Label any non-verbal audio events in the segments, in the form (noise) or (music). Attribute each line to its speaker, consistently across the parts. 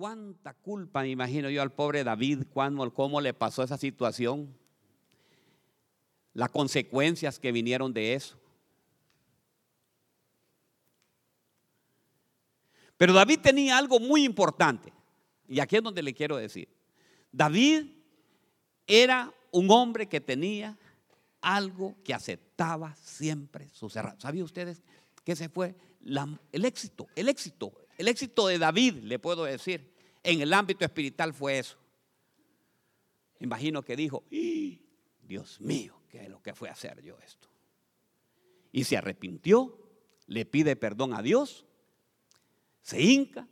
Speaker 1: cuánta culpa me imagino yo al pobre David, cuando, cómo le pasó esa situación, las consecuencias que vinieron de eso. Pero David tenía algo muy importante, y aquí es donde le quiero decir. David era un hombre que tenía algo que aceptaba siempre sus errores. ¿Sabían ustedes que ese fue el éxito? El éxito, el éxito de David, le puedo decir, en el ámbito espiritual fue eso. Imagino que dijo, Dios mío, ¿qué es lo que fue a hacer yo esto? Y se arrepintió, le pide perdón a Dios, se hinca,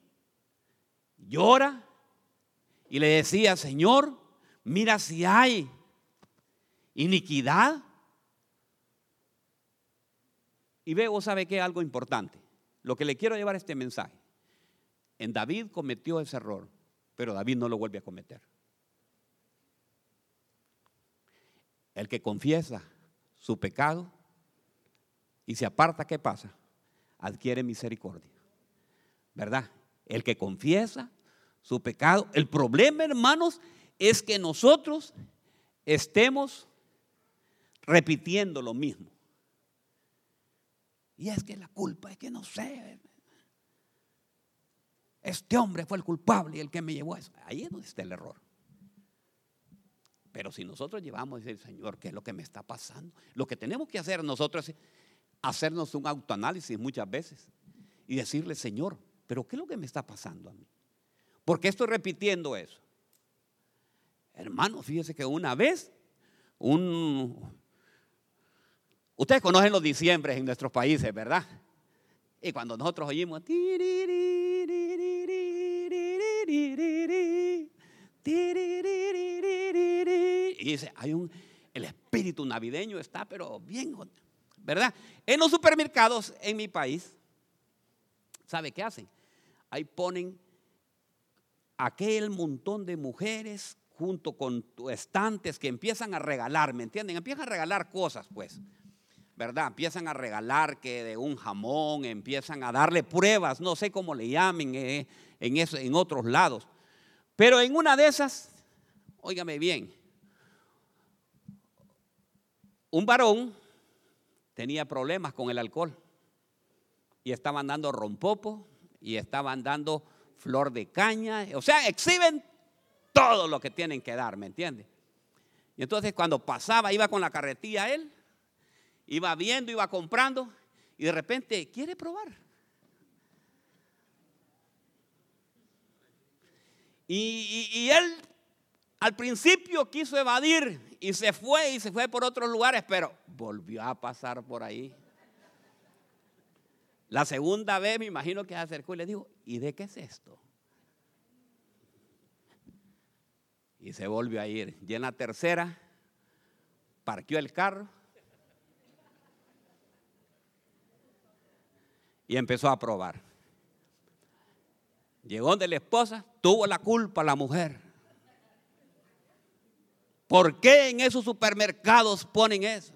Speaker 1: llora y le decía, Señor, mira si hay iniquidad. Y veo, ¿sabe qué? Algo importante. Lo que le quiero llevar este mensaje. En David cometió ese error, pero David no lo vuelve a cometer. El que confiesa su pecado y se aparta, ¿qué pasa? Adquiere misericordia. ¿Verdad? El que confiesa su pecado. El problema, hermanos, es que nosotros estemos repitiendo lo mismo. Y es que la culpa es que no sé. Este hombre fue el culpable y el que me llevó a eso. Ahí es donde está el error. Pero si nosotros llevamos decir, Señor, ¿qué es lo que me está pasando? Lo que tenemos que hacer nosotros es hacernos un autoanálisis muchas veces y decirle, Señor, ¿pero qué es lo que me está pasando a mí? ¿Por qué estoy repitiendo eso? Hermano, fíjese que una vez un, Ustedes conocen los diciembres en nuestros países, ¿verdad? Y cuando nosotros oímos... Y dice, hay un... El espíritu navideño está, pero bien, ¿verdad? En los supermercados en mi país, ¿sabe qué hacen? Ahí ponen aquel montón de mujeres junto con estantes que empiezan a regalar, ¿me entienden? Empiezan a regalar cosas, pues. ¿Verdad? Empiezan a regalar que de un jamón, empiezan a darle pruebas, no sé cómo le llamen eh, en, en otros lados. Pero en una de esas, óigame bien, un varón tenía problemas con el alcohol y estaban dando rompopo y estaban dando flor de caña, o sea, exhiben todo lo que tienen que dar, ¿me entiende? Y entonces cuando pasaba, iba con la carretilla él, iba viendo, iba comprando y de repente quiere probar. Y, él al principio quiso evadir y se fue y se fue por otros lugares, pero volvió a pasar por ahí. La segunda vez me imagino que se acercó y le dijo, ¿y de qué es esto? Y se volvió a ir. Y en la tercera, parqueó el carro y empezó a probar. Llegó donde la esposa, tuvo la culpa la mujer. ¿Por qué en esos supermercados ponen eso?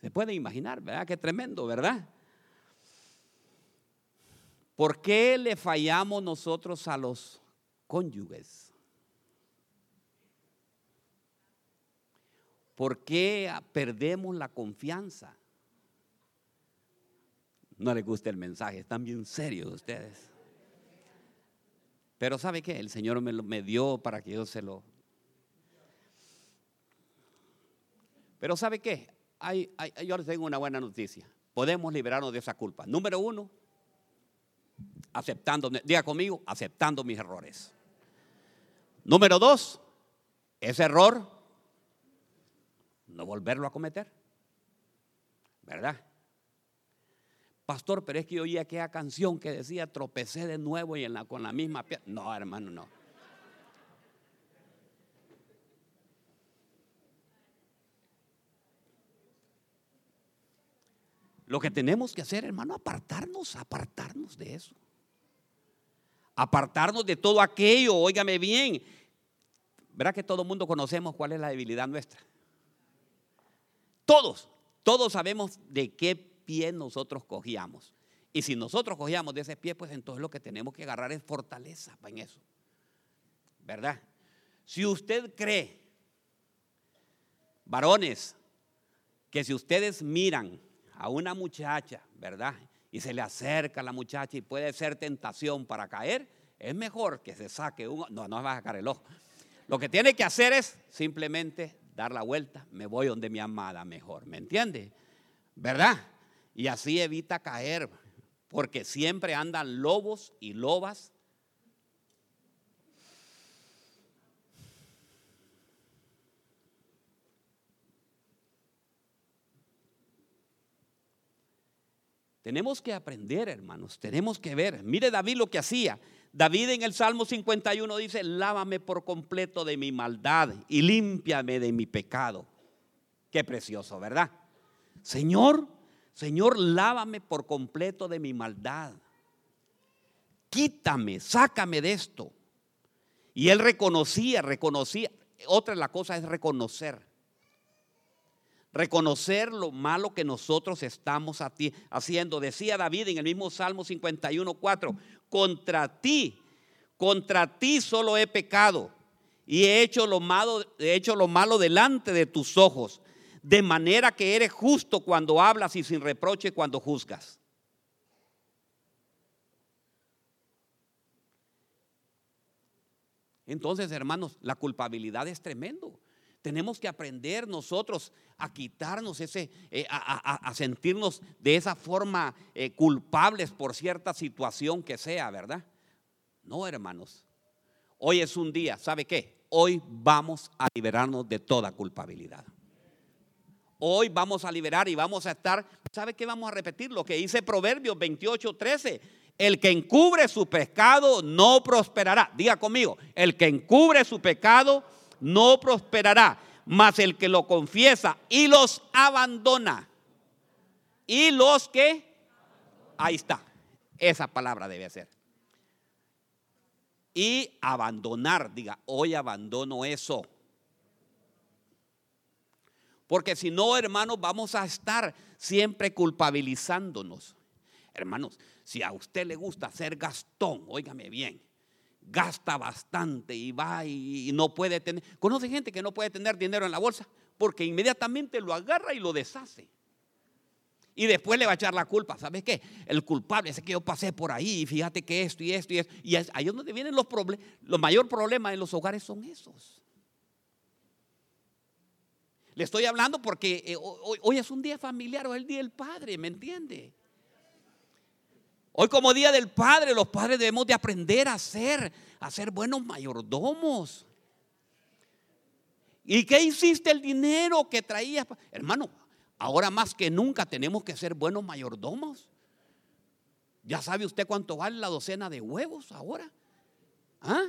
Speaker 1: Se puede imaginar, ¿verdad? Qué tremendo, ¿verdad? ¿Por qué le fallamos nosotros a los cónyuges? ¿Por qué perdemos la confianza? No les gusta el mensaje, están bien serios ustedes. Pero ¿sabe qué? El Señor me, lo, dio para que yo se lo... Pero ¿sabe qué? Yo les tengo una buena noticia. Podemos liberarnos de esa culpa. Número uno, aceptando, diga conmigo, aceptando mis errores. Número dos, ese error, no volverlo a cometer. ¿Verdad? Pastor, pero es que yo oí aquella canción que decía tropecé de nuevo y en la, con la misma piedra. No, hermano, no. Lo que tenemos que hacer, hermano, apartarnos, apartarnos de eso apartarnos de todo aquello, óigame bien, ¿Verdad que todo el mundo conocemos cuál es la debilidad nuestra? Todos, todos sabemos de qué pie nosotros cogíamos. Y si nosotros cogíamos de ese pie, pues entonces lo que tenemos que agarrar es fortaleza en eso. ¿Verdad? Si usted cree, varones, que si ustedes miran a una muchacha, ¿verdad? Y se le acerca a la muchacha y puede ser tentación para caer, es mejor que se saque un... No, no va a sacar el ojo. Lo que tiene que hacer es simplemente dar la vuelta, me voy donde mi amada mejor, ¿me entiende? ¿Verdad? Y así evita caer, porque siempre andan lobos y lobas Tenemos que aprender, hermanos, tenemos que ver. Mire David lo que hacía. David en el Salmo 51 dice, lávame por completo de mi maldad y límpiame de mi pecado. Qué precioso, ¿verdad? Señor, Señor, lávame por completo de mi maldad. Quítame, sácame de esto. Y él reconocía, reconocía. Otra la cosa es reconocer reconocer lo malo que nosotros estamos haciendo. Decía David en el mismo Salmo 51, 4, contra ti, contra ti solo he pecado y he hecho lo malo, he hecho lo malo delante de tus ojos, de manera que eres justo cuando hablas y sin reproche cuando juzgas. Entonces, hermanos, la culpabilidad es tremendo. Tenemos que aprender nosotros a quitarnos ese, eh, a, sentirnos de esa forma eh, culpables por cierta situación que sea, ¿verdad? No, hermanos. Hoy es un día, ¿sabe qué? Hoy vamos a liberarnos de toda culpabilidad. Hoy vamos a liberar y vamos a estar, ¿sabe qué? Vamos a repetir lo que dice Proverbios 28, 13. El que encubre su pecado no prosperará. Diga conmigo, el que encubre su pecado no prosperará, mas el que lo confiesa y los abandona. Y los que, ahí está, esa palabra debe ser. Y abandonar, diga, hoy abandono eso. Porque si no, hermanos, vamos a estar siempre culpabilizándonos. Hermanos, si a usted le gusta ser gastón, óigame bien, gasta bastante y va y, no puede tener. Conoce gente que no puede tener dinero en la bolsa porque inmediatamente lo agarra y lo deshace. Y después le va a echar la culpa. ¿Sabes qué? El culpable es que yo pasé por ahí y fíjate que esto y esto y esto. Y ahí es donde vienen los problemas. Los mayor problemas en los hogares son esos. Le estoy hablando porque eh, hoy, hoy, es un día familiar o es el día del padre, ¿me entiende? Hoy como Día del Padre, los padres debemos de aprender a ser, a ser buenos mayordomos. ¿Y qué hiciste el dinero que traías? Hermano, ahora más que nunca tenemos que ser buenos mayordomos. Ya sabe usted cuánto vale la docena de huevos ahora. ¿Ah?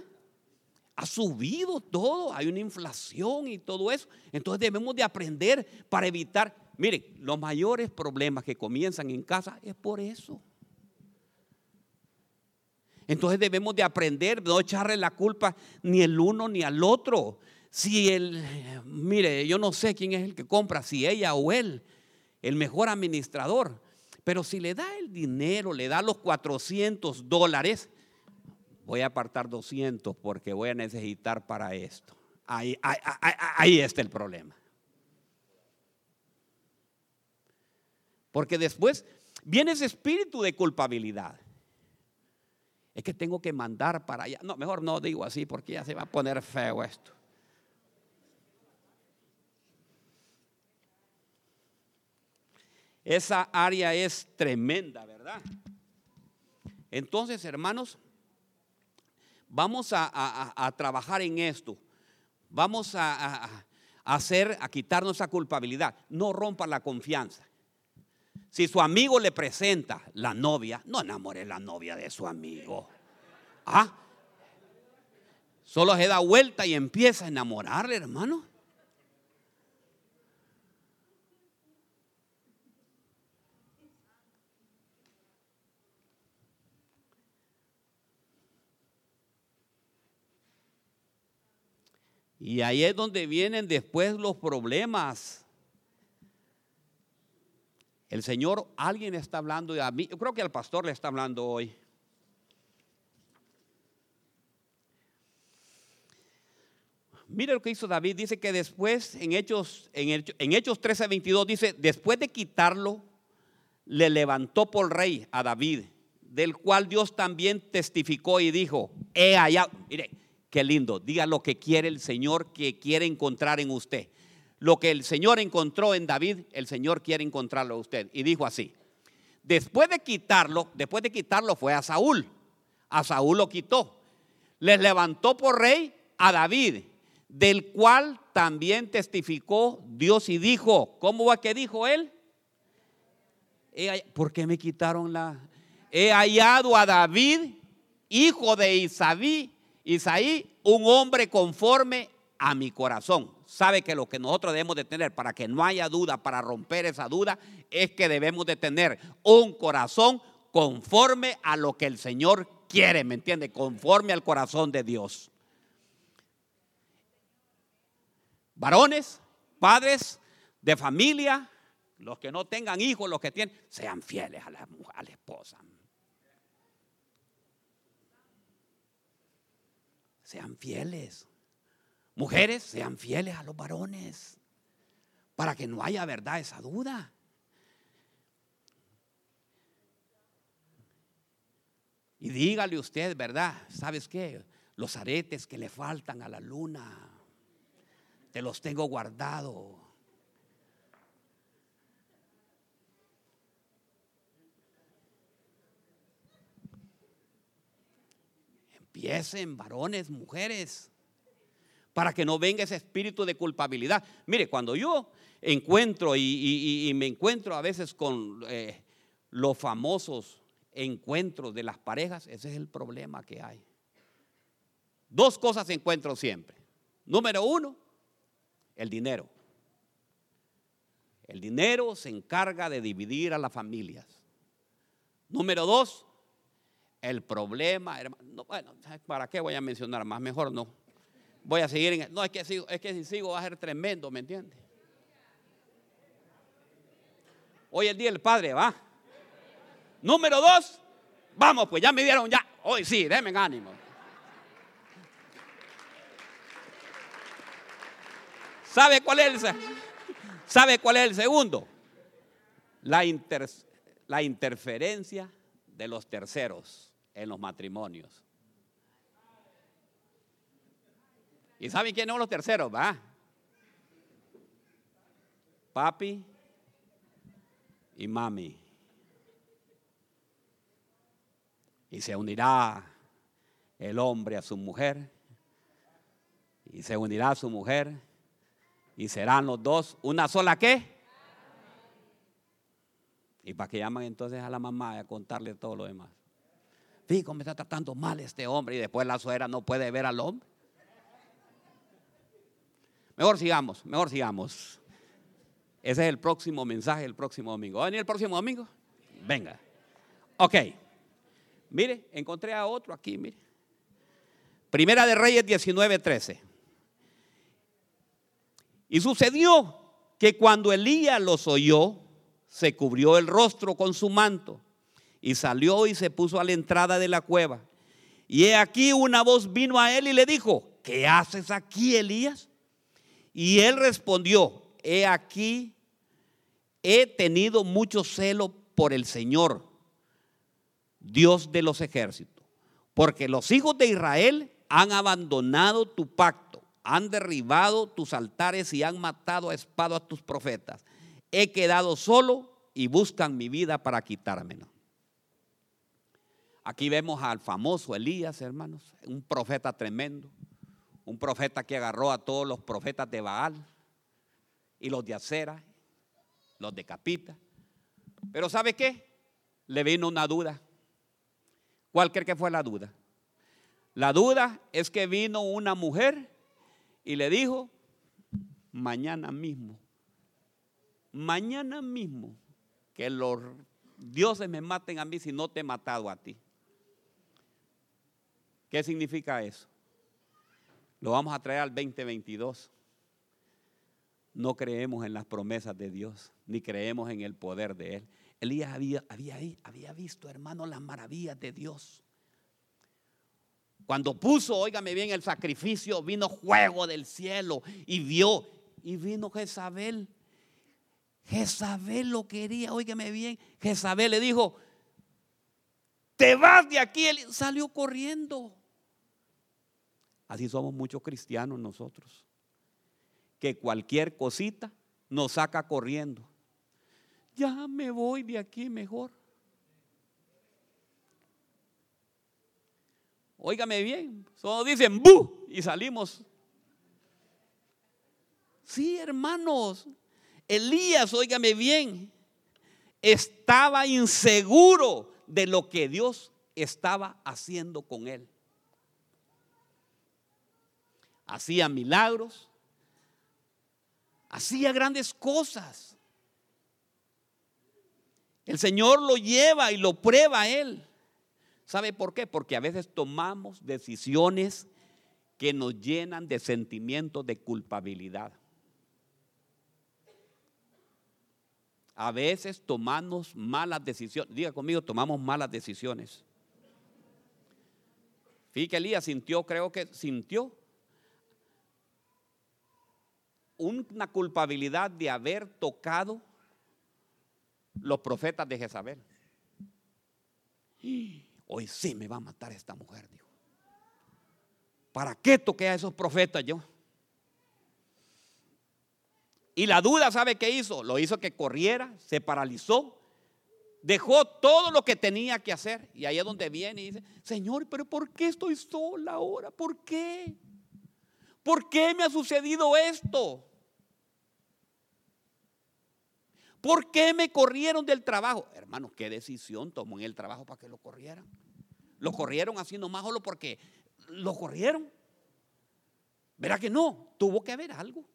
Speaker 1: Ha subido todo, hay una inflación y todo eso. Entonces debemos de aprender para evitar, miren, los mayores problemas que comienzan en casa es por eso. Entonces debemos de aprender, no echarle la culpa ni el uno ni al otro. Si el, mire, yo no sé quién es el que compra, si ella o él, el mejor administrador. Pero si le da el dinero, le da los 400 dólares, voy a apartar 200 porque voy a necesitar para esto. Ahí está el problema. Porque después viene ese espíritu de culpabilidad es que tengo que mandar para allá. No, mejor no digo así porque ya se va a poner feo esto. Esa área es tremenda, ¿verdad? Entonces, hermanos, vamos a, trabajar en esto. Vamos a, hacer, a quitarnos esa culpabilidad. No rompa la confianza. Si su amigo le presenta la novia, no enamore la novia de su amigo. Ah, solo se da vuelta y empieza a enamorarle, hermano. Y ahí es donde vienen después los problemas. El Señor, alguien está hablando a mí, yo creo que el pastor le está hablando hoy. Mire lo que hizo David, dice que después en Hechos, en, en Hechos 13, 22 dice, después de quitarlo, le levantó por rey a David, del cual Dios también testificó y dijo, he allá, mire, qué lindo, diga lo que quiere el Señor que quiere encontrar en usted. Lo que el Señor encontró en David, el Señor quiere encontrarlo en usted. Y dijo así, después de quitarlo, después de quitarlo fue a Saúl, a Saúl lo quitó, les levantó por rey a David del cual también testificó Dios y dijo, ¿cómo va que dijo él? ¿Por qué me quitaron la? He hallado a David, hijo de Isaí, Isaí, un hombre conforme a mi corazón. Sabe que lo que nosotros debemos de tener para que no haya duda, para romper esa duda, es que debemos de tener un corazón conforme a lo que el Señor quiere, ¿me entiende? Conforme al corazón de Dios. Varones, padres de familia, los que no tengan hijos, los que tienen, sean fieles a la, a la esposa. Sean fieles. Mujeres, sean fieles a los varones. Para que no haya verdad esa duda. Y dígale usted, ¿verdad? ¿Sabes qué? Los aretes que le faltan a la luna te los tengo guardado. Empiecen, varones, mujeres, para que no venga ese espíritu de culpabilidad. Mire, cuando yo encuentro y, me encuentro a veces con eh, los famosos encuentros de las parejas, ese es el problema que hay. Dos cosas encuentro siempre. Número uno, el dinero. El dinero se encarga de dividir a las familias. Número dos, el problema, bueno, ¿para qué voy a mencionar más? Mejor no. Voy a seguir en... No, es que, es que si sigo va a ser tremendo, ¿me entiendes? Hoy el día del Padre, ¿va? Número dos, vamos, pues ya me dieron ya. Hoy sí, denme ánimo. ¿Sabe cuál es el, ¿sabe cuál es el segundo? La, la interferencia de los terceros en los matrimonios. ¿Y saben quiénes son los terceros? Va. Papi y mami. Y se unirá el hombre a su mujer. Y se unirá a su mujer y serán los dos una sola qué. ¿Y para qué llaman entonces a la mamá a contarle todo lo demás? Fijo, me está tratando mal este hombre y después la suegra no puede ver al hombre. Mejor sigamos, mejor sigamos. Ese es el próximo mensaje el próximo domingo. ¿Va a venir el próximo domingo? Venga. Ok. Mire, encontré a otro aquí, mire. Primera de Reyes 19:13. Y sucedió que cuando Elías los oyó, se cubrió el rostro con su manto y salió y se puso a la entrada de la cueva. Y he aquí una voz vino a él y le dijo, ¿qué haces aquí, Elías? Y él respondió, he aquí, he tenido mucho celo por el Señor, Dios de los ejércitos, porque los hijos de Israel han abandonado tu pacto han derribado tus altares y han matado a espada a tus profetas. He quedado solo y buscan mi vida para quitármelo. Aquí vemos al famoso Elías, hermanos, un profeta tremendo, un profeta que agarró a todos los profetas de Baal y los de Acera, los de Capita. Pero ¿sabe qué? Le vino una duda. ¿Cuál cree que fue la duda? La duda es que vino una mujer y le dijo, mañana mismo, mañana mismo, que los dioses me maten a mí si no te he matado a ti. ¿Qué significa eso? Lo vamos a traer al 2022. No creemos en las promesas de Dios, ni creemos en el poder de Él. Elías había, había, había visto, hermano, las maravillas de Dios. Cuando puso, óigame bien, el sacrificio, vino fuego del cielo y vio, y vino Jezabel. Jezabel lo quería, óigame bien. Jezabel le dijo, te vas de aquí. Él salió corriendo. Así somos muchos cristianos nosotros. Que cualquier cosita nos saca corriendo. Ya me voy de aquí mejor. Óigame bien, solo dicen ¡bu! y salimos. Sí, hermanos, Elías, óigame bien, estaba inseguro de lo que Dios estaba haciendo con él. Hacía milagros, hacía grandes cosas. El Señor lo lleva y lo prueba a él. ¿Sabe por qué? Porque a veces tomamos decisiones que nos llenan de sentimientos de culpabilidad. A veces tomamos malas decisiones. Diga conmigo, tomamos malas decisiones. Fíjate, Elías sintió, creo que sintió una culpabilidad de haber tocado los profetas de Jezabel. Hoy sí me va a matar esta mujer, dijo. ¿Para qué toqué a esos profetas yo? Y la duda, ¿sabe qué hizo? Lo hizo que corriera, se paralizó, dejó todo lo que tenía que hacer. Y ahí es donde viene y dice, Señor, pero ¿por qué estoy sola ahora? ¿Por qué? ¿Por qué me ha sucedido esto? ¿Por qué me corrieron del trabajo? Hermano, ¿qué decisión tomó en el trabajo para que lo corrieran? Lo corrieron haciendo más solo porque lo corrieron. Verá que no, tuvo que haber algo.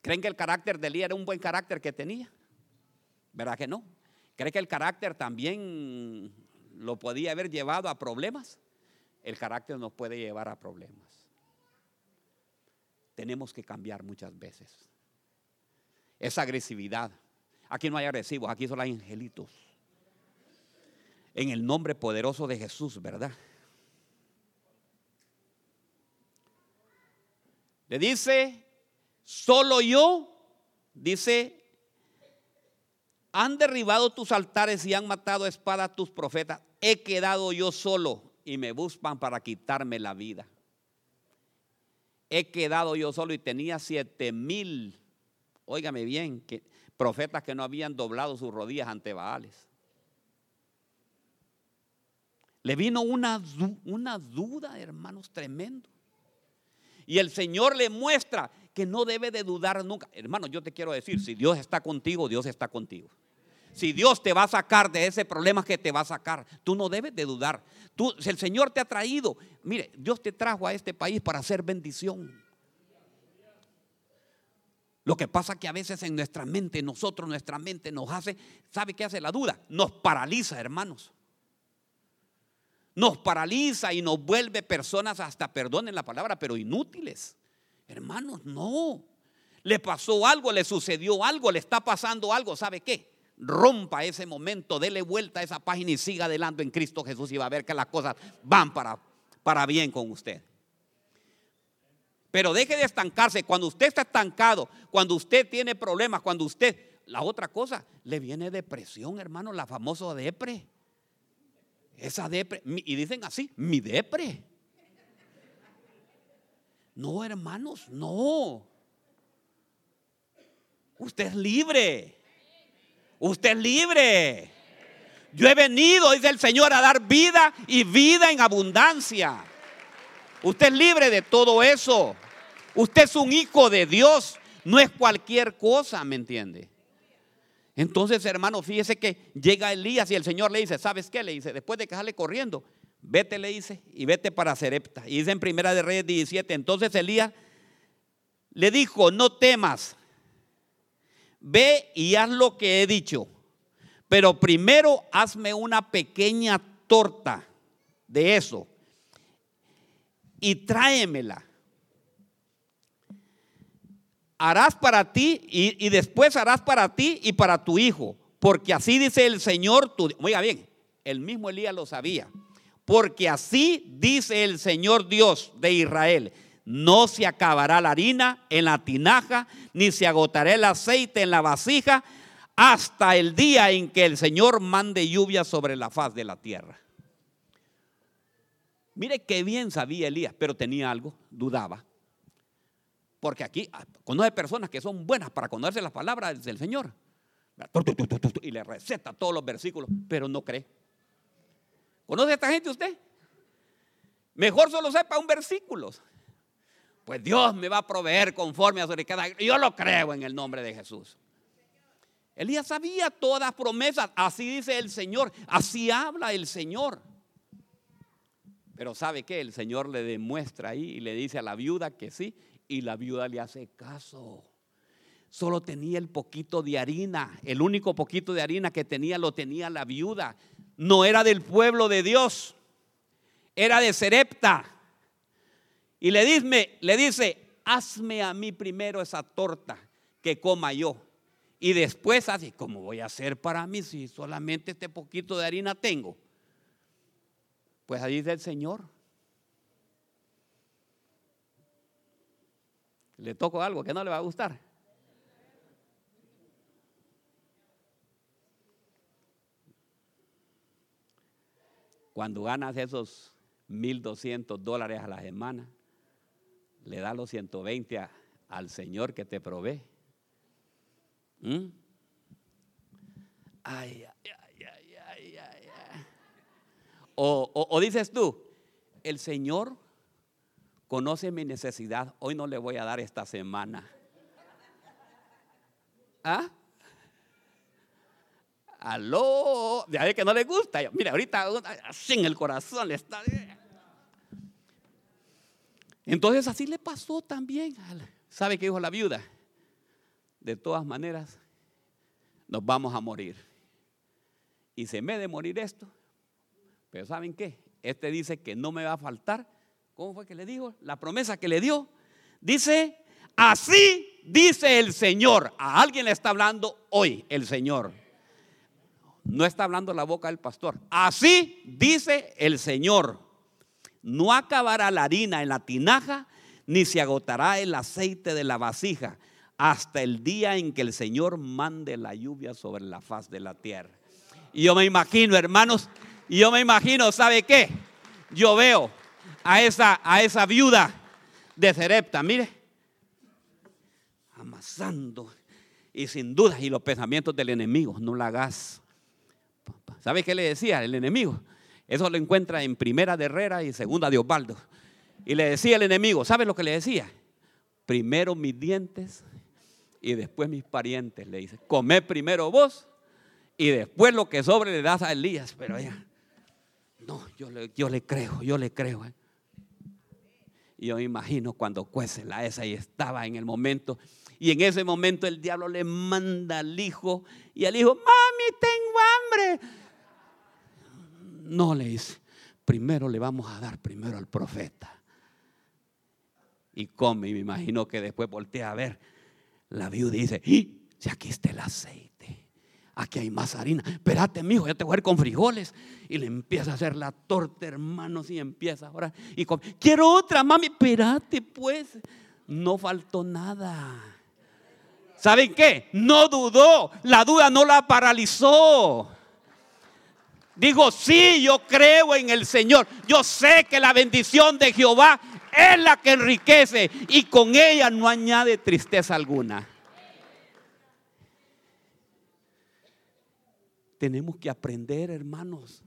Speaker 1: ¿Creen que el carácter de Elías era un buen carácter que tenía? ¿Verdad que no? ¿Creen que el carácter también lo podía haber llevado a problemas? El carácter nos puede llevar a problemas tenemos que cambiar muchas veces. Esa agresividad. Aquí no hay agresivos, aquí solo hay angelitos. En el nombre poderoso de Jesús, ¿verdad? Le dice, solo yo, dice, han derribado tus altares y han matado a espada a tus profetas. He quedado yo solo y me buscan para quitarme la vida he quedado yo solo y tenía siete mil, óigame bien, que, profetas que no habían doblado sus rodillas ante Baales. Le vino una, una duda, hermanos, tremendo. Y el Señor le muestra que no debe de dudar nunca. Hermano, yo te quiero decir, si Dios está contigo, Dios está contigo. Si Dios te va a sacar de ese problema que te va a sacar, tú no debes de dudar. Tú, si el Señor te ha traído, mire, Dios te trajo a este país para hacer bendición. Lo que pasa que a veces en nuestra mente, nosotros, nuestra mente nos hace, ¿sabe qué hace la duda? Nos paraliza, hermanos. Nos paraliza y nos vuelve personas hasta, perdonen la palabra, pero inútiles. Hermanos, no. Le pasó algo, le sucedió algo, le está pasando algo, ¿sabe qué? Rompa ese momento, dele vuelta a esa página y siga adelante en Cristo Jesús y va a ver que las cosas van para, para bien con usted. Pero deje de estancarse. Cuando usted está estancado, cuando usted tiene problemas, cuando usted, la otra cosa, le viene depresión, hermano, la famosa depre. Esa depre, y dicen así, mi depre. No, hermanos, no. Usted es libre. Usted es libre. Yo he venido, dice el Señor, a dar vida y vida en abundancia. Usted es libre de todo eso. Usted es un hijo de Dios. No es cualquier cosa, ¿me entiende? Entonces, hermano, fíjese que llega Elías y el Señor le dice, ¿sabes qué? Le dice, después de que sale corriendo, vete, le dice, y vete para Serepta. Y dice en Primera de Reyes 17, entonces Elías le dijo, no temas, ve y haz lo que he dicho. pero primero hazme una pequeña torta de eso y tráemela. Harás para ti y, después harás para ti y para tu hijo, porque así dice el Señor, tu, oiga bien, el mismo Elías lo sabía, porque así dice el Señor Dios de Israel, no se acabará la harina en la tinaja, ni se agotará el aceite en la vasija, hasta el día en que el Señor mande lluvia sobre la faz de la tierra. Mire qué bien sabía Elías, pero tenía algo, dudaba. Porque aquí ah, conoce personas que son buenas para conocerse las palabras del Señor. Y le receta todos los versículos, pero no cree. ¿Conoce a esta gente usted? Mejor solo sepa un versículo. Pues Dios me va a proveer conforme a su riqueza. Yo lo creo en el nombre de Jesús. Elías sabía todas promesas. Así dice el Señor. Así habla el Señor. Pero ¿sabe qué? El Señor le demuestra ahí y le dice a la viuda que sí. Y la viuda le hace caso. Solo tenía el poquito de harina. El único poquito de harina que tenía lo tenía la viuda. No era del pueblo de Dios. Era de Serepta. Y le dice, le dice, hazme a mí primero esa torta que coma yo. Y después así, ¿cómo voy a hacer para mí si solamente este poquito de harina tengo? Pues ahí dice el Señor. Le toco algo que no le va a gustar. Cuando ganas esos 1.200 dólares a la semana, le da los 120 al Señor que te provee. ¿Mm? Ay, ay, ay, ay, ay, O, o dices tú, el Señor conoce mi necesidad, hoy no le voy a dar esta semana. ¿Ah? Aló, ya ve que no le gusta. Mira, ahorita en el corazón le está. Entonces así le pasó también. ¿Sabe qué dijo la viuda? De todas maneras, nos vamos a morir. Y se me de morir esto. Pero ¿saben qué? Este dice que no me va a faltar. ¿Cómo fue que le dijo? La promesa que le dio. Dice, así dice el Señor. A alguien le está hablando hoy el Señor. No está hablando la boca del pastor. Así dice el Señor no acabará la harina en la tinaja, ni se agotará el aceite de la vasija, hasta el día en que el Señor mande la lluvia sobre la faz de la tierra. Y yo me imagino, hermanos, y yo me imagino, ¿sabe qué? Yo veo a esa, a esa viuda de Cerepta, mire, amasando, y sin duda, y los pensamientos del enemigo, no la hagas. ¿Sabe qué le decía el enemigo? Eso lo encuentra en Primera de Herrera y Segunda de. Y le decía el enemigo, ¿sabe lo que le decía? Primero mis dientes y después mis parientes. Le dice, come primero vos y después lo que sobre le das a Elías. Pero ella, no, yo le, yo le creo, yo le creo. ¿eh? Y yo me imagino cuando cuece la esa y estaba en el momento. Y en ese momento el diablo le manda al hijo y al hijo, mami, tengo hambre. No le dice, primero le vamos a dar primero al profeta. Y come, y me imagino que después voltea a ver. La viuda dice, si aquí está el aceite, aquí hay más harina. Espérate, mijo, ya te voy a ir con frijoles. Y le empieza a hacer la torta, hermanos, y empieza ahora. Y quiero otra, mami, espérate, pues. No faltó nada. ¿Saben qué? No dudó. La duda no la paralizó. Digo, sí, yo creo en el Señor. Yo sé que la bendición de Jehová es la que enriquece y con ella no añade tristeza alguna. Tenemos que aprender, hermanos.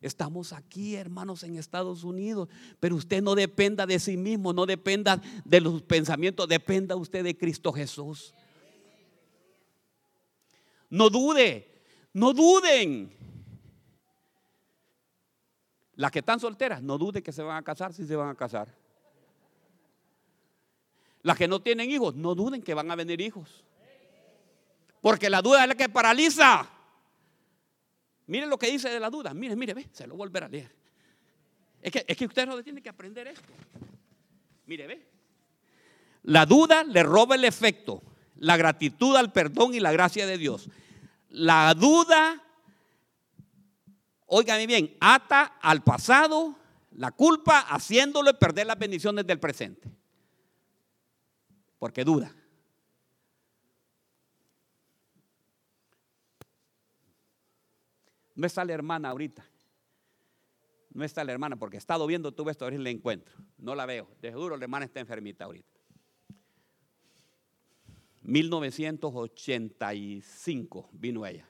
Speaker 1: Estamos aquí, hermanos, en Estados Unidos, pero usted no dependa de sí mismo, no dependa de los pensamientos, dependa usted de Cristo Jesús. No dude, no duden. Las que están solteras, no duden que se van a casar si se van a casar. Las que no tienen hijos, no duden que van a venir hijos. Porque la duda es la que paraliza. Miren lo que dice de la duda. Mire, mire, ve, se lo volverá a leer. Es que, es que usted no tiene que aprender esto. Mire, ve. La duda le roba el efecto, la gratitud al perdón y la gracia de Dios. La duda, óigame bien, ata al pasado la culpa haciéndole perder las bendiciones del presente. Porque duda. No está la hermana ahorita. No está la hermana porque he estado viendo, tuve esto, a ver la encuentro. No la veo. De seguro la hermana está enfermita ahorita. 1985 vino ella.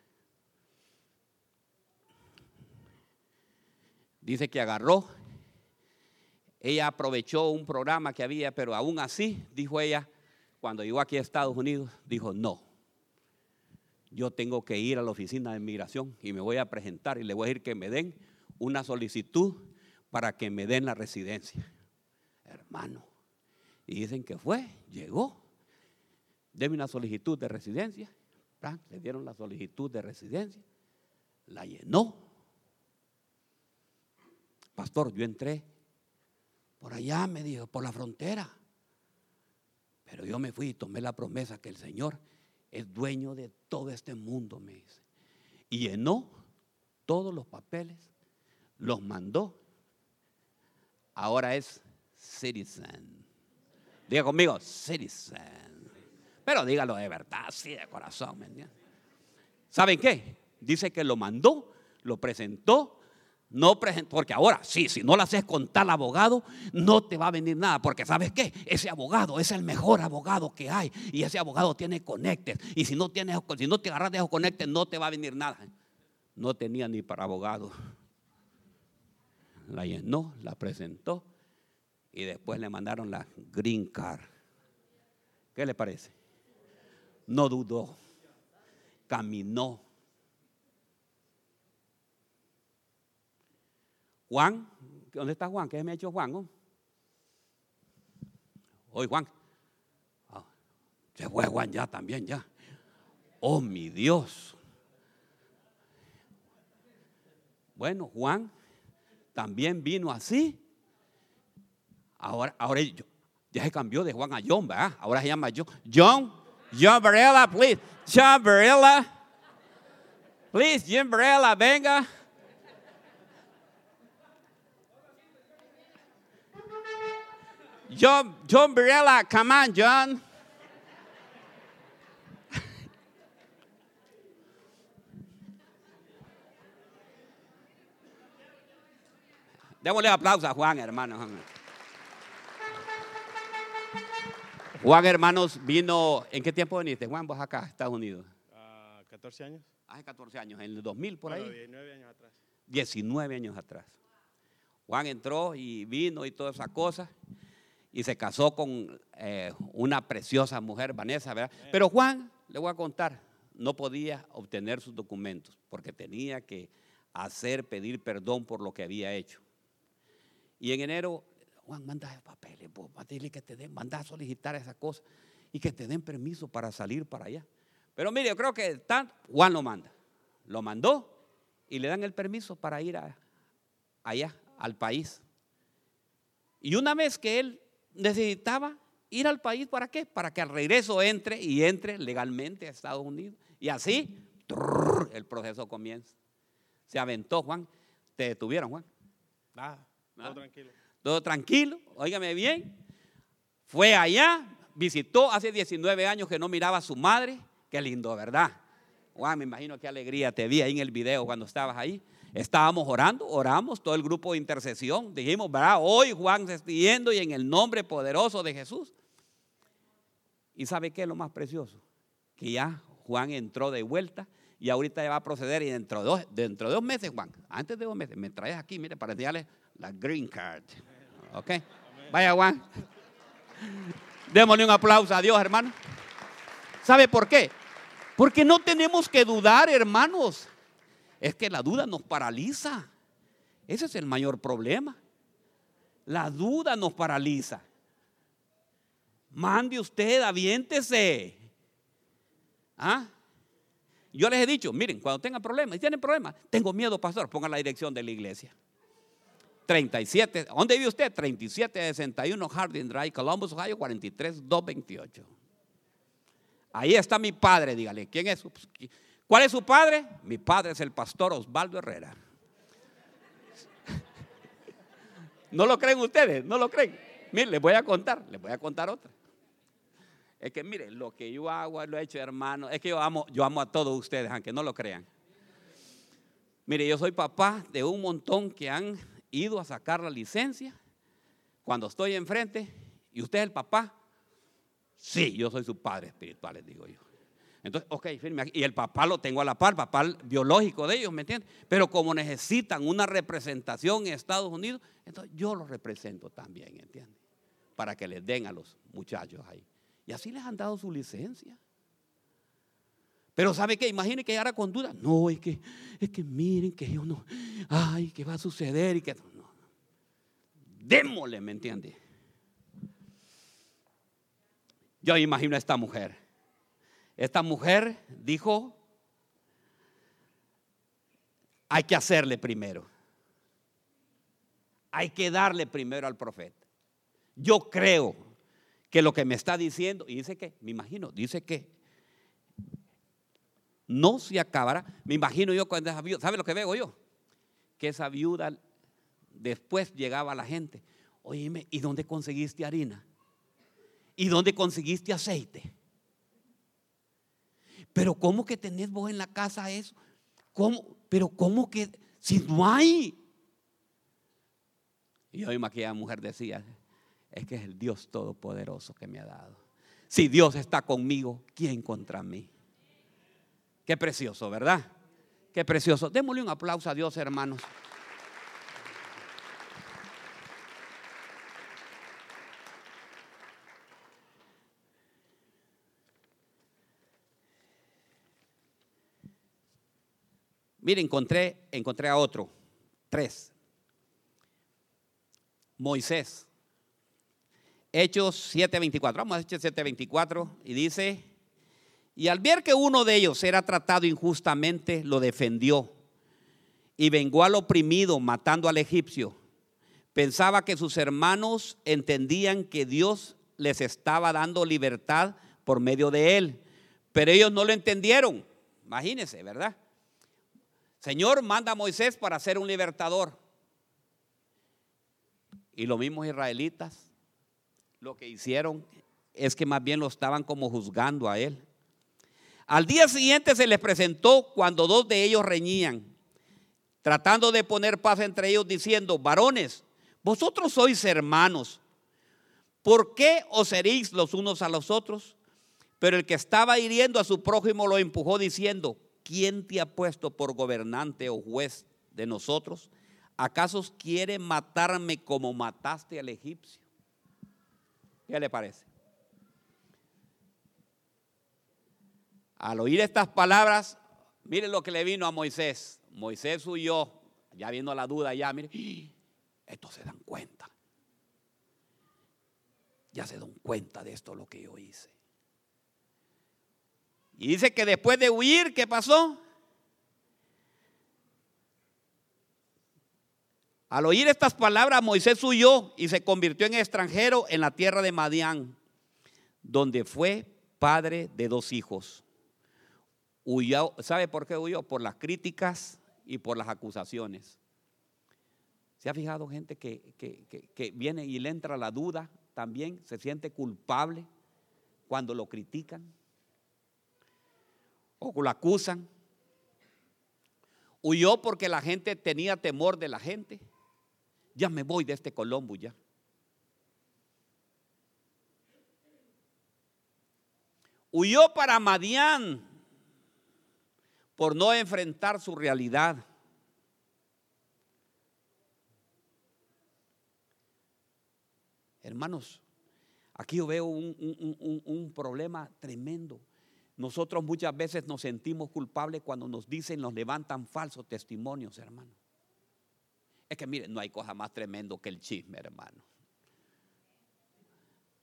Speaker 1: Dice que agarró, ella aprovechó un programa que había, pero aún así, dijo ella, cuando llegó aquí a Estados Unidos, dijo, no, yo tengo que ir a la oficina de inmigración y me voy a presentar y le voy a decir que me den una solicitud para que me den la residencia. Hermano. Y dicen que fue, llegó. Deme una solicitud de residencia. Le dieron la solicitud de residencia. La llenó. Pastor, yo entré por allá, me dijo, por la frontera. Pero yo me fui y tomé la promesa que el Señor es dueño de todo este mundo, me dice. Y llenó todos los papeles, los mandó. Ahora es citizen. Diga conmigo, citizen. Pero dígalo de verdad, sí, de corazón, ¿me ¿Saben qué? Dice que lo mandó, lo presentó no porque ahora, sí, si no lo haces con tal abogado, no te va a venir nada. Porque ¿sabes qué? Ese abogado es el mejor abogado que hay. Y ese abogado tiene conectes. Y si no, tienes, si no te agarras de esos conectes, no te va a venir nada. No tenía ni para abogado. La llenó, la presentó. Y después le mandaron la green card. ¿Qué le parece? No dudó. Caminó Juan, ¿dónde está Juan? ¿Qué me ha hecho Juan? Oh? Hoy Juan. Ah, se fue Juan ya también, ya. Oh, mi Dios. Bueno, Juan también vino así. Ahora, ahora ya se cambió de Juan a John, ¿verdad? Ahora se llama John. John, John please. John Please, Varela, venga. John, John Birella, come on, John. (laughs) Démosle aplauso a Juan, hermano. Juan, hermanos, vino. ¿En qué tiempo viniste, Juan? Vos acá, Estados Unidos.
Speaker 2: Uh, 14 años.
Speaker 1: Hace 14 años, en el 2000 por ahí.
Speaker 2: 19 años atrás.
Speaker 1: 19 años atrás. Juan entró y vino y todas esas cosas y se casó con eh, una preciosa mujer, Vanessa, ¿verdad? Pero Juan, le voy a contar, no podía obtener sus documentos porque tenía que hacer, pedir perdón por lo que había hecho. Y en enero, Juan, manda papeles, dile que te den, manda a solicitar esas cosas y que te den permiso para salir para allá. Pero mire, yo creo que Juan lo manda. Lo mandó y le dan el permiso para ir allá, al país. Y una vez que él necesitaba ir al país para qué? Para que al regreso entre y entre legalmente a Estados Unidos. Y así el proceso comienza. Se aventó, Juan. Te detuvieron, Juan.
Speaker 2: Ah, todo tranquilo.
Speaker 1: Todo tranquilo, óigame bien. Fue allá, visitó hace 19 años que no miraba a su madre. Qué lindo, ¿verdad? Juan, me imagino qué alegría te vi ahí en el video cuando estabas ahí. Estábamos orando, oramos, todo el grupo de intercesión. Dijimos, ¿verdad? Hoy Juan se está yendo y en el nombre poderoso de Jesús. ¿Y sabe qué es lo más precioso? Que ya Juan entró de vuelta y ahorita ya va a proceder y dentro de dos, dentro de dos meses, Juan, antes de dos meses, me traes aquí, mire, para enseñarle la green card. ¿Ok? Vaya, Juan. Démosle un aplauso a Dios, hermano. ¿Sabe por qué? Porque no tenemos que dudar, hermanos es que la duda nos paraliza. Ese es el mayor problema. La duda nos paraliza. Mande usted, aviéntese. ¿Ah? Yo les he dicho, miren, cuando tengan problemas, si tienen problemas, tengo miedo, pastor, pongan la dirección de la iglesia. 37, ¿dónde vive usted? 3761 Harding Drive, Columbus, Ohio, 43228. Ahí está mi padre, dígale, ¿quién es? ¿Cuál es su padre? Mi padre es el pastor Osvaldo Herrera. (laughs) ¿No lo creen ustedes? ¿No lo creen? Miren, les voy a contar, les voy a contar otra. Es que miren, lo que yo hago, lo he hecho hermano. Es que yo amo, yo amo a todos ustedes, aunque no lo crean. Mire, yo soy papá de un montón que han ido a sacar la licencia. Cuando estoy enfrente, ¿y usted es el papá? Sí, yo soy su padre espiritual, les digo yo. Entonces, ok, firme aquí. Y el papá lo tengo a la par, papá biológico de ellos, ¿me entiendes? Pero como necesitan una representación en Estados Unidos, entonces yo los represento también, ¿entiendes? Para que les den a los muchachos ahí. Y así les han dado su licencia. Pero ¿sabe qué? Imaginen que ahora con duda. No, es que, es que miren que yo no, ay, que va a suceder y que. Démosle, ¿me entiende? Yo imagino a esta mujer. Esta mujer dijo, hay que hacerle primero. Hay que darle primero al profeta. Yo creo que lo que me está diciendo, y dice que, me imagino, dice que no se acabará. Me imagino yo cuando esa viuda, ¿sabe lo que veo yo? Que esa viuda después llegaba a la gente, oíme, ¿y dónde conseguiste harina? ¿Y dónde conseguiste aceite? Pero ¿cómo que tenés vos en la casa eso? ¿Cómo? Pero ¿cómo que si no hay? Y hoy aquella mujer decía, es que es el Dios Todopoderoso que me ha dado. Si Dios está conmigo, ¿quién contra mí? Qué precioso, ¿verdad? Qué precioso. Démosle un aplauso a Dios, hermanos. Mire, encontré, encontré a otro. Tres. Moisés. Hechos 7:24. Vamos a Hechos 7:24 y dice, y al ver que uno de ellos era tratado injustamente, lo defendió y vengó al oprimido matando al egipcio. Pensaba que sus hermanos entendían que Dios les estaba dando libertad por medio de él, pero ellos no lo entendieron. Imagínense, ¿verdad? Señor manda a Moisés para ser un libertador. Y los mismos israelitas lo que hicieron es que más bien lo estaban como juzgando a él. Al día siguiente se les presentó cuando dos de ellos reñían, tratando de poner paz entre ellos, diciendo, varones, vosotros sois hermanos, ¿por qué os heréis los unos a los otros? Pero el que estaba hiriendo a su prójimo lo empujó diciendo, ¿quién te ha puesto por gobernante o juez de nosotros? ¿Acaso quiere matarme como mataste al egipcio? ¿Qué le parece? Al oír estas palabras, miren lo que le vino a Moisés. Moisés huyó, ya viendo la duda, ya, mire, estos se dan cuenta. Ya se dan cuenta de esto lo que yo hice. Y dice que después de huir, ¿qué pasó? Al oír estas palabras, Moisés huyó y se convirtió en extranjero en la tierra de Madián, donde fue padre de dos hijos. Huyó, ¿Sabe por qué huyó? Por las críticas y por las acusaciones. ¿Se ha fijado gente que, que viene y le entra la duda también? Se siente culpable cuando lo critican o lo acusan. Huyó porque la gente tenía temor de la gente ya me voy de este Colombo ya. Huyó para Madián por no enfrentar su realidad. Hermanos, aquí yo veo un, un, problema tremendo. Nosotros muchas veces nos sentimos culpables cuando nos dicen, nos levantan falsos testimonios, hermanos. Es que mire, no hay cosa más tremendo que el chisme, hermano.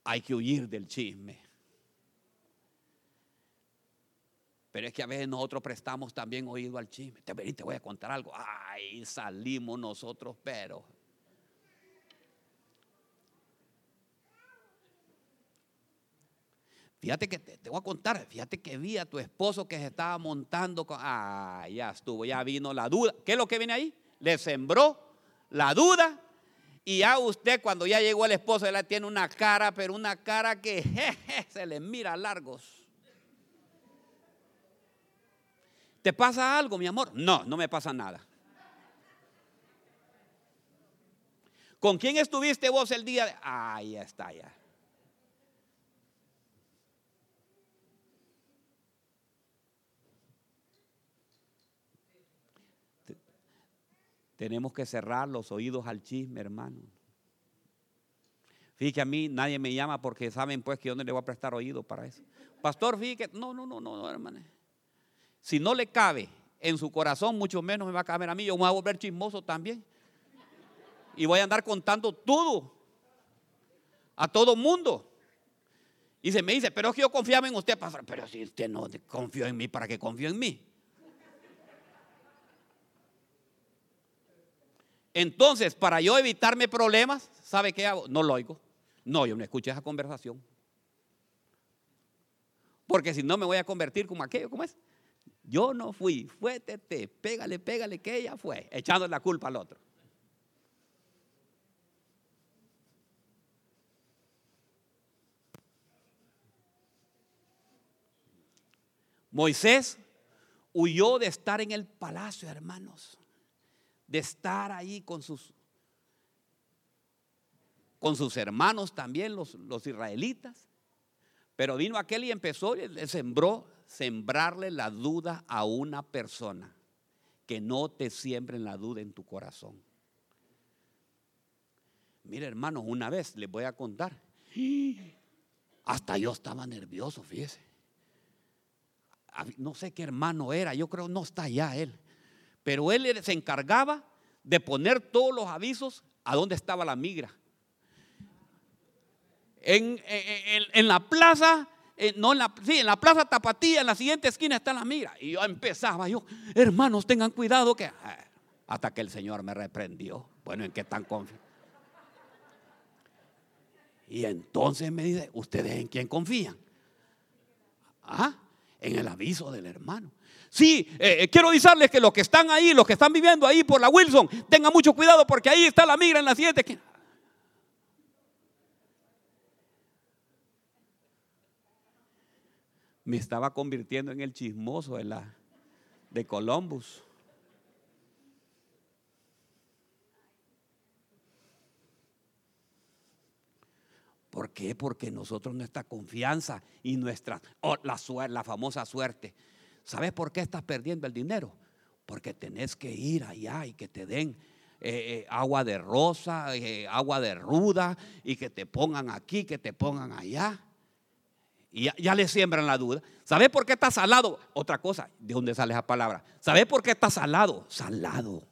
Speaker 1: Hay que huir del chisme. Pero es que a veces nosotros prestamos también oído al chisme. Te, voy a contar algo. Ay, salimos nosotros, pero. Fíjate que te, te voy a contar, fíjate que vi a tu esposo que se estaba montando con... Ah, ya estuvo, ya vino la duda. ¿Qué es lo que viene ahí? Le sembró la duda y ya usted cuando ya llegó el esposo, él tiene una cara, pero una cara que (laughs) jeje, se le mira largos. ¿Te pasa algo, mi amor? No, no me pasa nada. ¿Con quién estuviste vos el día? De... Ah, ya está, ya. Tenemos que cerrar los oídos al chisme, hermano. Fíjate, a mí nadie me llama porque saben pues que yo no le voy a prestar oído para eso. Pastor, fíjate, no, no, no, no, no, hermano. Si no le cabe en su corazón, mucho menos me va a caber a mí. Yo me voy a volver chismoso también. Y voy a andar contando todo a todo mundo. Y se me dice, pero es que yo confiaba en usted, pastor. Pero si usted no confió en mí, ¿para qué confió en mí? Entonces, para yo evitarme problemas, ¿sabe qué hago? No lo oigo. No, yo no escucho esa conversación. Porque si no me voy a convertir como aquello, ¿cómo es? Yo no fui, fue tete, pégale, pégale, que ella fue, echando la culpa al otro. Moisés huyó de estar en el palacio, hermanos de estar ahí con sus, con sus hermanos también, los, los israelitas. Pero vino aquel y empezó, y le sembró, sembrarle la duda a una persona. Que no te siembren la duda en tu corazón. Mire, hermanos, una vez les voy a contar. Hasta yo estaba nervioso, fíjese. No sé qué hermano era, yo creo no está allá él. Pero él se encargaba de poner todos los avisos a dónde estaba la migra. En, la plaza, no en la, sí, en la plaza Tapatía, en la siguiente esquina está la migra. Y yo empezaba, yo, hermanos, tengan cuidado que... Ah, hasta que el Señor me reprendió. Bueno, ¿en qué tan confian? Y entonces me dice, ¿ustedes en quién confían? Ah, en el aviso del hermano. Sí, eh, eh, quiero avisarles que los que están ahí, los que están viviendo ahí por la Wilson, tengan mucho cuidado porque ahí está la migra en la siguiente. Me estaba convirtiendo en el chismoso de, la, de Columbus. ¿Por qué? Porque nosotros nuestra confianza y nuestra, oh, la, la famosa suerte, ¿Sabes por qué estás perdiendo el dinero? Porque tenés que ir allá y que te den eh, eh, agua de rosa, eh, agua de ruda y que te pongan aquí, que te pongan allá. Y ya, le siembran la duda. ¿Sabes por qué está salado? Otra cosa, ¿de dónde sale esa palabra? ¿Sabes por qué está salado? Salado.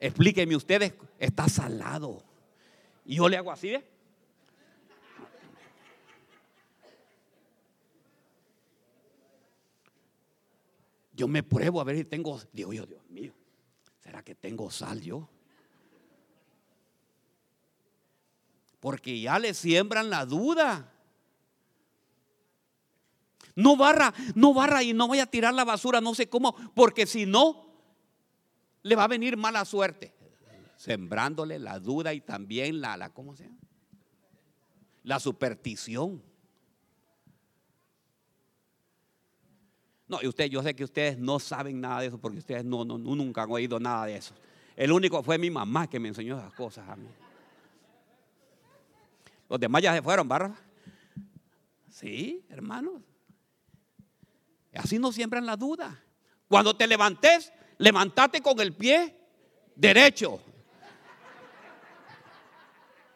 Speaker 1: Explíquenme ustedes, está salado. Y yo le hago así, ¿ves? Yo me pruebo a ver si tengo, Dios mío, ¿será que tengo sal yo? Porque ya le siembran la duda. No barra, no barra y no voy a tirar la basura, no sé cómo, porque si no, le va a venir mala suerte. Sembrándole la duda y también la, ¿cómo se llama? La superstición. No, y usted, yo sé que ustedes no saben nada de eso porque ustedes no, no, nunca han oído nada de eso. El único fue mi mamá que me enseñó esas cosas a mí. Los demás ya se fueron, ¿verdad? Sí, hermanos. Así no siembran la duda. Cuando te levantes, levantate con el pie derecho.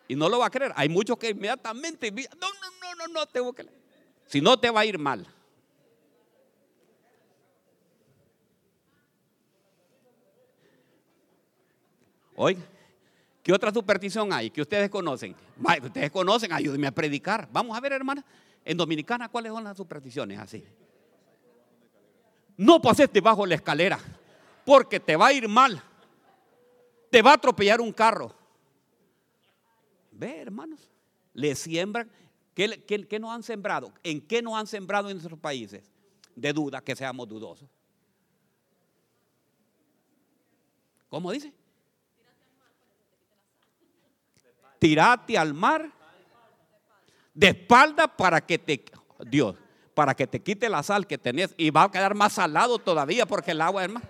Speaker 1: Y no lo va a creer. Hay muchos que inmediatamente, no, no, no, no, no, tengo que. Si no, te va a ir mal. Oiga, ¿qué otra superstición hay que ustedes conocen? Ustedes conocen, ayúdenme a predicar. Vamos a ver, hermana, en Dominicana, ¿cuáles son las supersticiones así? No pases debajo de la escalera, porque te va a ir mal. Te va a atropellar un carro. Ve, hermanos, le siembran. ¿Qué, qué, nos han sembrado? ¿En qué nos han sembrado en nuestros países? De duda, que seamos dudosos. ¿Cómo dice? Tirate al mar de espalda para que te Dios, para que te quite la sal que tenés y va a quedar más salado todavía porque el agua es más.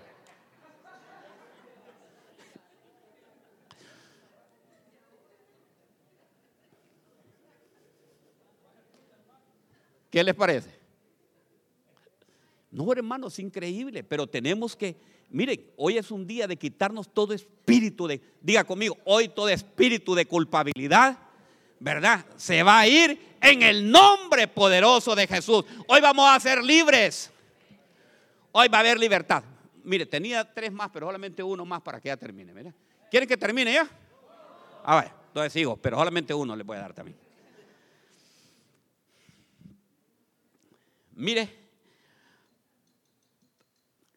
Speaker 1: ¿Qué les parece? No, hermanos, es increíble, pero tenemos que, miren, hoy es un día de quitarnos todo espíritu de, diga conmigo, hoy todo espíritu de culpabilidad, ¿verdad? Se va a ir en el nombre poderoso de Jesús. Hoy vamos a ser libres. Hoy va a haber libertad. Mire, tenía tres más, pero solamente uno más para que ya termine. ¿Quieren que termine ya? A ver, entonces sigo, pero solamente uno le voy a dar también. Mire,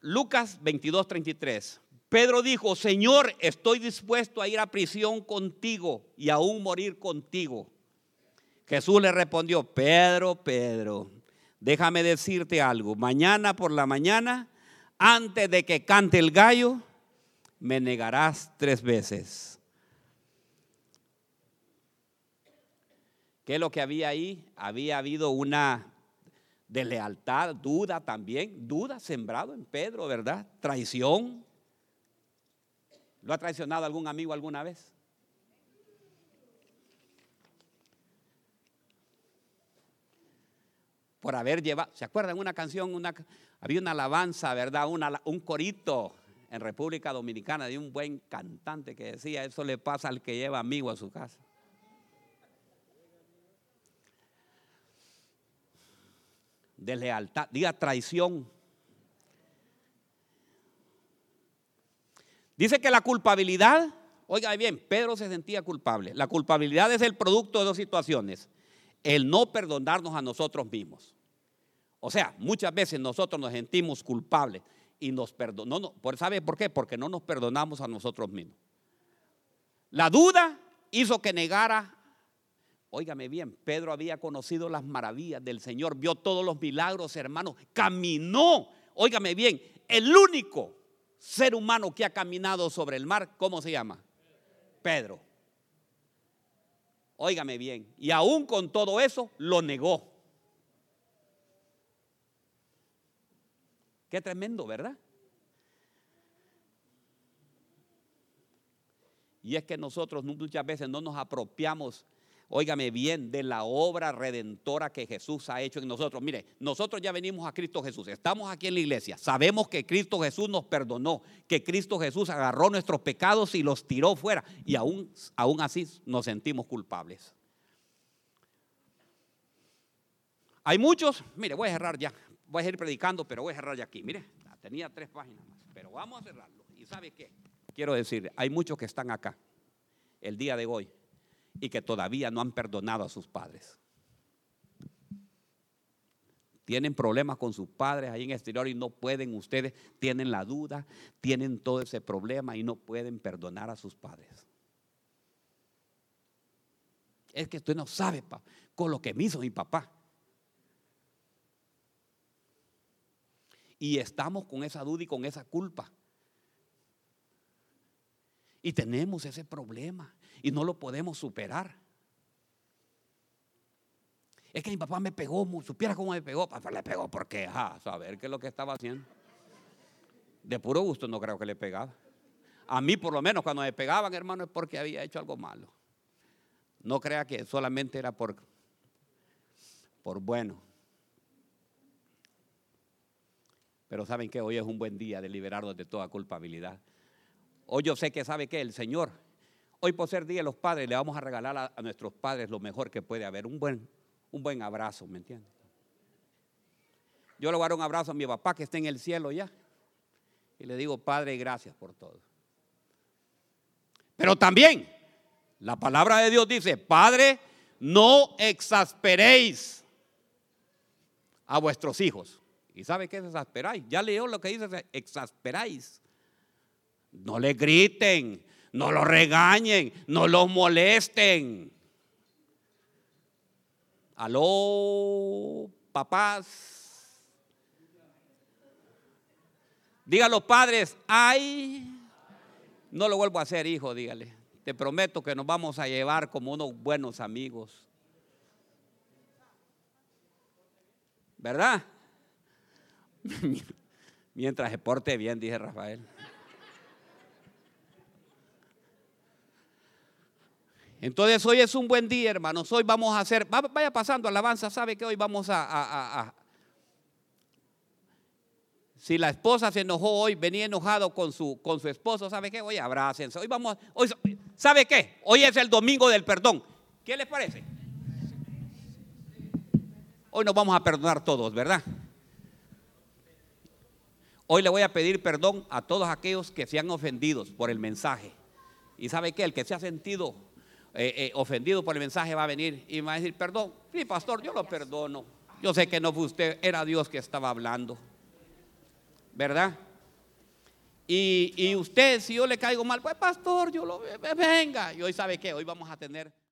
Speaker 1: Lucas 22, 33. Pedro dijo, Señor, estoy dispuesto a ir a prisión contigo y aún morir contigo. Jesús le respondió, Pedro, Pedro, déjame decirte algo. Mañana por la mañana, antes de que cante el gallo, me negarás tres veces. ¿Qué es lo que había ahí? Había habido una de lealtad, duda también, duda sembrado en Pedro, ¿verdad? Traición. ¿Lo ha traicionado algún amigo alguna vez? Por haber llevado, ¿se acuerdan una canción? Había una alabanza, ¿verdad? un corito en República Dominicana de un buen cantante que decía, eso le pasa al que lleva amigo a su casa. de lealtad, diga traición. Dice que la culpabilidad, oiga bien, Pedro se sentía culpable. La culpabilidad es el producto de dos situaciones. El no perdonarnos a nosotros mismos. O sea, muchas veces nosotros nos sentimos culpables y nos perdonamos. No, ¿Sabe por qué? Porque no nos perdonamos a nosotros mismos. La duda hizo que negara Óigame bien, Pedro había conocido las maravillas del Señor, vio todos los milagros, hermanos, caminó. Óigame bien, el único ser humano que ha caminado sobre el mar, ¿cómo se llama? Pedro. Óigame bien, y aún con todo eso lo negó. Qué tremendo, ¿verdad? Y es que nosotros muchas veces no nos apropiamos óigame bien, de la obra redentora que Jesús ha hecho en nosotros. Mire, nosotros ya venimos a Cristo Jesús, estamos aquí en la iglesia, sabemos que Cristo Jesús nos perdonó, que Cristo Jesús agarró nuestros pecados y los tiró fuera, y aún, aún así nos sentimos culpables. Hay muchos, mire, voy a cerrar ya, voy a ir predicando, pero voy a cerrar ya aquí. Mire, tenía tres páginas más, pero vamos a cerrarlo. ¿Y sabe qué? Quiero decir, hay muchos que están acá el día de hoy y que todavía no han perdonado a sus padres. Tienen problemas con sus padres ahí en el exterior y no pueden, ustedes tienen la duda, tienen todo ese problema y no pueden perdonar a sus padres. Es que usted no sabe con lo que me hizo mi papá. Y estamos con esa duda y con esa culpa. Y tenemos ese problema y no lo podemos superar. Es que mi papá me pegó, supiera cómo me pegó. Papá le pegó porque, a saber qué es lo que estaba haciendo. De puro gusto no creo que le pegaba. A mí por lo menos cuando me pegaban, hermano, es porque había hecho algo malo. No crea que solamente era por, por bueno. Pero saben que hoy es un buen día de liberarnos de toda culpabilidad. Hoy yo sé que sabe que el Señor Hoy por ser Día de los Padres le vamos a regalar a, nuestros padres lo mejor que puede haber, un buen, un buen abrazo, ¿me entiendes? Yo le voy a dar un abrazo a mi papá que está en el cielo ya. Y le digo, Padre, gracias por todo. Pero también la palabra de Dios dice, Padre, no exasperéis a vuestros hijos. ¿Y sabe qué es exasperáis? Ya leyó lo que dice exasperáis. No le griten, no lo regañen, no los molesten. Aló, papás. Los padres, ay, no lo vuelvo a hacer, hijo, dígale. Te prometo que nos vamos a llevar como unos buenos amigos. ¿Verdad? (laughs) Mientras se porte bien, dije Rafael. Entonces hoy es un buen día, hermanos. Hoy vamos a hacer, vaya pasando alabanza, sabe que hoy vamos a, si la esposa se enojó hoy, venía enojado con su, con su esposo, ¿sabe qué? Hoy abrácense. Hoy vamos, ¿sabe qué? Hoy es el domingo del perdón. ¿Qué les parece? Hoy nos vamos a perdonar todos, ¿verdad? Hoy le voy a pedir perdón a todos aquellos que se han ofendido por el mensaje. Y sabe qué? El que se ha sentido eh, eh, ofendido por el mensaje va a venir y va a decir, perdón, sí, pastor, yo lo perdono. Yo sé que no fue usted, era Dios que estaba hablando. ¿Verdad? Y, y usted, si yo le caigo mal, pues pastor, yo lo venga. Y hoy sabe qué, hoy vamos a tener